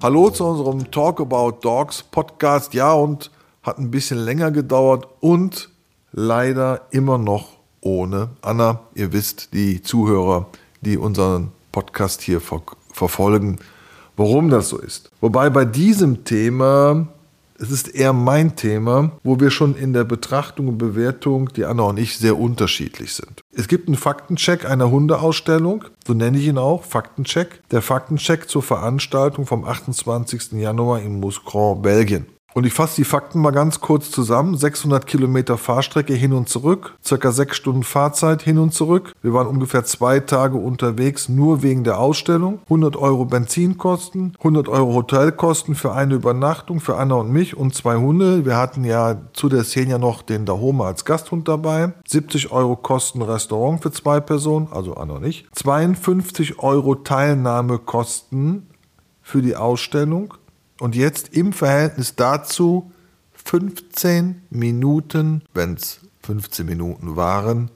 Hallo zu unserem Talk About Dogs Podcast. Ja, und hat ein bisschen länger gedauert und leider immer noch ohne Anna. Ihr wisst, die Zuhörer, die unseren Podcast hier ver verfolgen, warum das so ist. Wobei bei diesem Thema, es ist eher mein Thema, wo wir schon in der Betrachtung und Bewertung, die Anna und ich, sehr unterschiedlich sind. Es gibt einen Faktencheck einer Hundeausstellung, so nenne ich ihn auch, Faktencheck. Der Faktencheck zur Veranstaltung vom 28. Januar in Mouscron, Belgien. Und ich fasse die Fakten mal ganz kurz zusammen. 600 Kilometer Fahrstrecke hin und zurück, circa sechs Stunden Fahrzeit hin und zurück. Wir waren ungefähr zwei Tage unterwegs, nur wegen der Ausstellung. 100 Euro Benzinkosten, 100 Euro Hotelkosten für eine Übernachtung für Anna und mich und zwei Hunde. Wir hatten ja zu der Szene noch den Dahoma als Gasthund dabei. 70 Euro Kosten Restaurant für zwei Personen, also Anna und ich. 52 Euro Teilnahmekosten für die Ausstellung und jetzt im Verhältnis dazu 15 Minuten, wenn es 15 Minuten waren,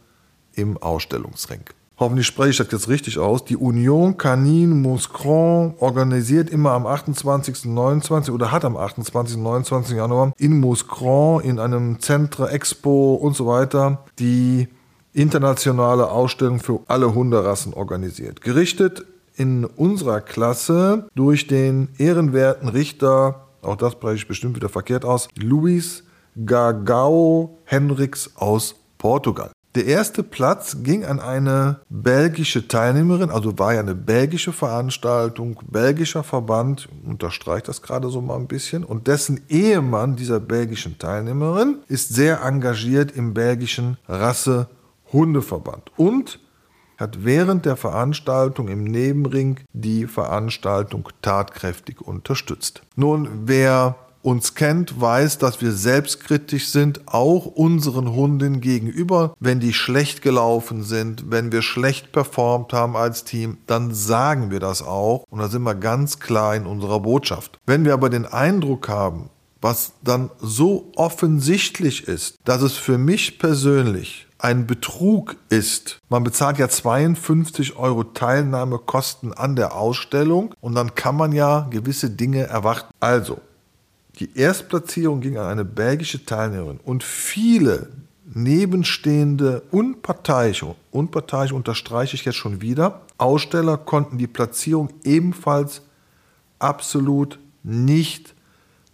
im Ausstellungsring. Hoffentlich spreche ich das jetzt richtig aus. Die Union Canine Mouscron organisiert immer am 28. 29. oder hat am 28. 29. Januar in Mouscron in einem Centre Expo und so weiter die internationale Ausstellung für alle Hunderassen organisiert. Gerichtet in unserer Klasse durch den ehrenwerten Richter, auch das spreche ich bestimmt wieder verkehrt aus, Luis Gagao Henriks aus Portugal. Der erste Platz ging an eine belgische Teilnehmerin, also war ja eine belgische Veranstaltung, belgischer Verband, unterstreicht das gerade so mal ein bisschen, und dessen Ehemann dieser belgischen Teilnehmerin ist sehr engagiert im belgischen Rasse-Hundeverband und hat während der Veranstaltung im Nebenring die Veranstaltung tatkräftig unterstützt. Nun, wer uns kennt, weiß, dass wir selbstkritisch sind, auch unseren Hunden gegenüber. Wenn die schlecht gelaufen sind, wenn wir schlecht performt haben als Team, dann sagen wir das auch und da sind wir ganz klar in unserer Botschaft. Wenn wir aber den Eindruck haben, was dann so offensichtlich ist, dass es für mich persönlich ein Betrug ist. Man bezahlt ja 52 Euro Teilnahmekosten an der Ausstellung und dann kann man ja gewisse Dinge erwarten. Also, die Erstplatzierung ging an eine belgische Teilnehmerin und viele nebenstehende unparteiische, unparteiisch unterstreiche ich jetzt schon wieder, Aussteller konnten die Platzierung ebenfalls absolut nicht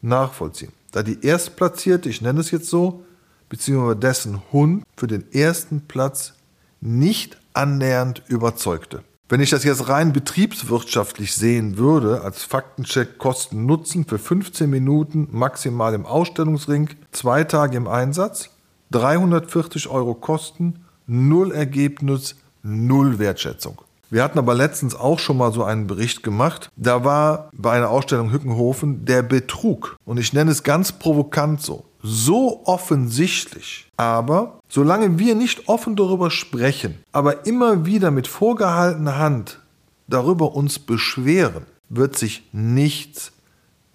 nachvollziehen. Da die Erstplatzierte, ich nenne es jetzt so, bzw. dessen Hund für den ersten Platz nicht annähernd überzeugte. Wenn ich das jetzt rein betriebswirtschaftlich sehen würde, als Faktencheck Kosten Nutzen für 15 Minuten maximal im Ausstellungsring, zwei Tage im Einsatz, 340 Euro Kosten, null Ergebnis, null Wertschätzung. Wir hatten aber letztens auch schon mal so einen Bericht gemacht. Da war bei einer Ausstellung Hückenhofen der Betrug. Und ich nenne es ganz provokant so. So offensichtlich. Aber solange wir nicht offen darüber sprechen, aber immer wieder mit vorgehaltener Hand darüber uns beschweren, wird sich nichts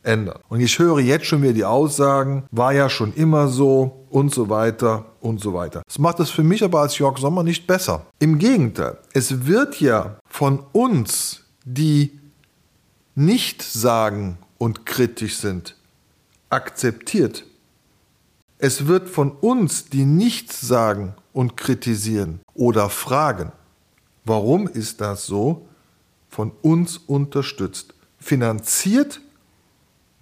ändern. Und ich höre jetzt schon wieder die Aussagen, war ja schon immer so und so weiter und so weiter. Das macht es für mich aber als Jörg Sommer nicht besser. Im Gegenteil, es wird ja von uns, die nicht sagen und kritisch sind, akzeptiert. Es wird von uns, die nichts sagen und kritisieren oder fragen, warum ist das so, von uns unterstützt, finanziert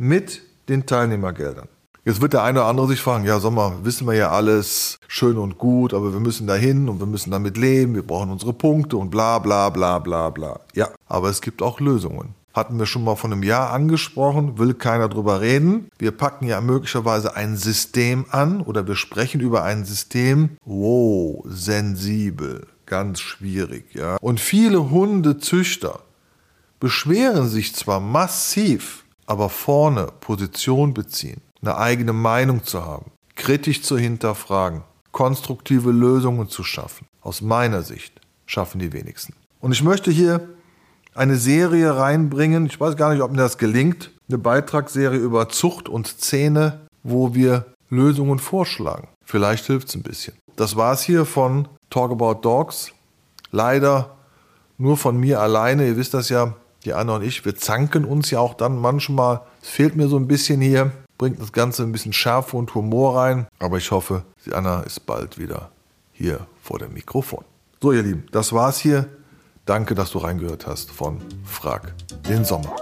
mit den Teilnehmergeldern. Jetzt wird der eine oder andere sich fragen, ja Sommer, wissen wir ja alles, schön und gut, aber wir müssen dahin und wir müssen damit leben, wir brauchen unsere Punkte und bla bla bla bla bla. Ja, aber es gibt auch Lösungen. Hatten wir schon mal von einem Jahr angesprochen, will keiner drüber reden. Wir packen ja möglicherweise ein System an oder wir sprechen über ein System. Wow, sensibel, ganz schwierig, ja. Und viele Hundezüchter beschweren sich zwar massiv, aber vorne Position beziehen, eine eigene Meinung zu haben, kritisch zu hinterfragen, konstruktive Lösungen zu schaffen, aus meiner Sicht schaffen die wenigsten. Und ich möchte hier eine Serie reinbringen, ich weiß gar nicht, ob mir das gelingt, eine Beitragsserie über Zucht und Zähne, wo wir Lösungen vorschlagen. Vielleicht hilft es ein bisschen. Das war's hier von Talk About Dogs. Leider nur von mir alleine. Ihr wisst das ja, die Anna und ich, wir zanken uns ja auch dann manchmal. Es fehlt mir so ein bisschen hier, bringt das Ganze ein bisschen Schärfe und Humor rein. Aber ich hoffe, die Anna ist bald wieder hier vor dem Mikrofon. So, ihr Lieben, das war's hier. Danke, dass du reingehört hast von Frag den Sommer.